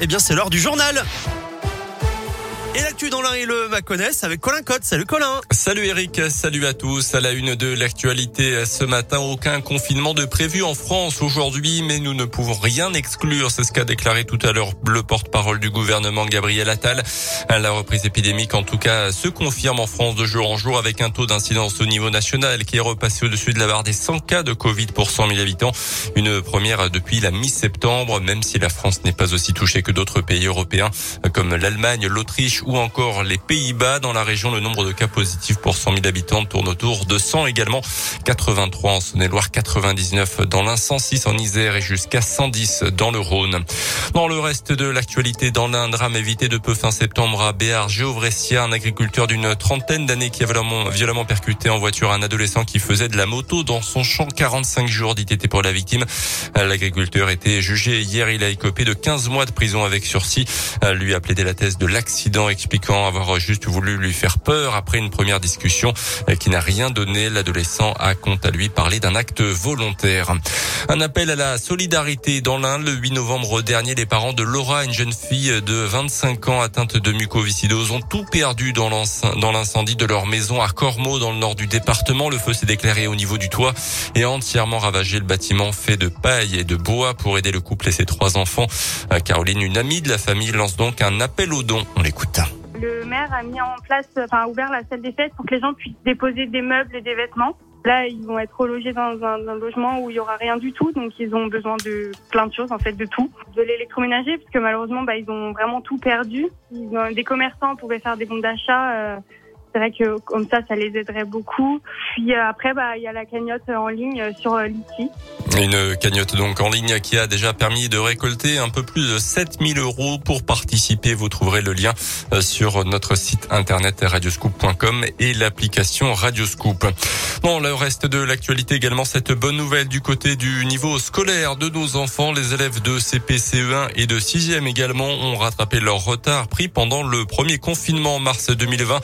Eh bien c'est l'heure du journal. Et l'actu dans l'un et le Maconnais avec Colin Cotte. Salut Colin. Salut Eric, salut à tous. À la une de l'actualité ce matin, aucun confinement de prévu en France aujourd'hui, mais nous ne pouvons rien exclure. C'est ce qu'a déclaré tout à l'heure le porte-parole du gouvernement Gabriel Attal. La reprise épidémique, en tout cas, se confirme en France de jour en jour avec un taux d'incidence au niveau national qui est repassé au-dessus de la barre des 100 cas de Covid pour 100 000 habitants. Une première depuis la mi-septembre, même si la France n'est pas aussi touchée que d'autres pays européens comme l'Allemagne, l'Autriche ou encore les Pays-Bas. Dans la région, le nombre de cas positifs pour 100 000 habitants tourne autour de 100 également. 83 en Saône-et-Loire, 99 dans l'Ain, 106 en Isère et jusqu'à 110 dans le Rhône. Dans le reste de l'actualité, dans l'Ain, drame évité de peu fin septembre à Béar, Géovressia, un agriculteur d'une trentaine d'années qui a violemment, violemment percuté en voiture un adolescent qui faisait de la moto dans son champ. 45 jours d'ITT pour la victime. L'agriculteur était jugé hier. Il a écopé de 15 mois de prison avec sursis. Lui a plaidé la thèse de l'accident expliquant avoir juste voulu lui faire peur après une première discussion qui n'a rien donné. L'adolescent a quant à lui parlé d'un acte volontaire. Un appel à la solidarité dans l'Inde. Le 8 novembre dernier, les parents de Laura, une jeune fille de 25 ans atteinte de mucoviscidose, ont tout perdu dans l'incendie de leur maison à Cormeaux, dans le nord du département. Le feu s'est déclaré au niveau du toit et a entièrement ravagé le bâtiment fait de paille et de bois pour aider le couple et ses trois enfants. Caroline, une amie de la famille, lance donc un appel aux dons. On l'écoute. Le maire a mis en place, enfin, ouvert la salle des fêtes pour que les gens puissent déposer des meubles et des vêtements. Là, ils vont être relogés dans un, logement où il y aura rien du tout, donc ils ont besoin de plein de choses, en fait, de tout, de l'électroménager, parce que malheureusement, bah, ils ont vraiment tout perdu. Des commerçants pouvaient faire des bons d'achat. Euh, c'est vrai que comme ça, ça les aiderait beaucoup. Puis euh, après, bah, il y a la cagnotte en ligne euh, sur euh, Liti. Une cagnotte donc en ligne qui a déjà permis de récolter un peu plus de 7000 euros pour participer. Vous trouverez le lien sur notre site internet radioscoop.com et l'application Radioscoop. Bon, le reste de l'actualité également, cette bonne nouvelle du côté du niveau scolaire de nos enfants. Les élèves de CPCE1 et de 6e également ont rattrapé leur retard pris pendant le premier confinement en mars 2020.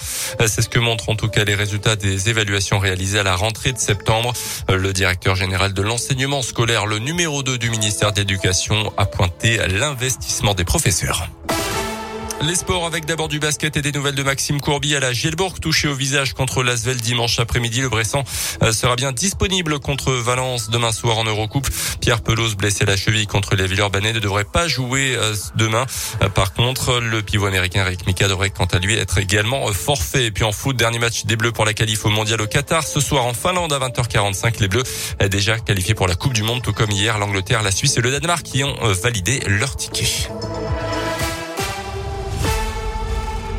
C'est ce que montrent en tout cas les résultats des évaluations réalisées à la rentrée de septembre. Le directeur général de l'enseignement scolaire, le numéro 2 du ministère de l'Éducation, a pointé l'investissement des professeurs. Les sports avec d'abord du basket et des nouvelles de Maxime Courby à la Gielbourg, touché au visage contre l'Asvel dimanche après-midi. Le Bressan euh, sera bien disponible contre Valence demain soir en Eurocoupe. Pierre Pelouse, blessé à la cheville contre les Villeurbanais, ne devrait pas jouer euh, demain. Euh, par contre, le pivot américain Rick Mika devrait quant à lui être également forfait. Et puis en foot, dernier match des Bleus pour la qualif au mondial au Qatar. Ce soir en Finlande à 20h45, les Bleus déjà qualifiés pour la Coupe du Monde, tout comme hier l'Angleterre, la Suisse et le Danemark qui ont validé leur ticket.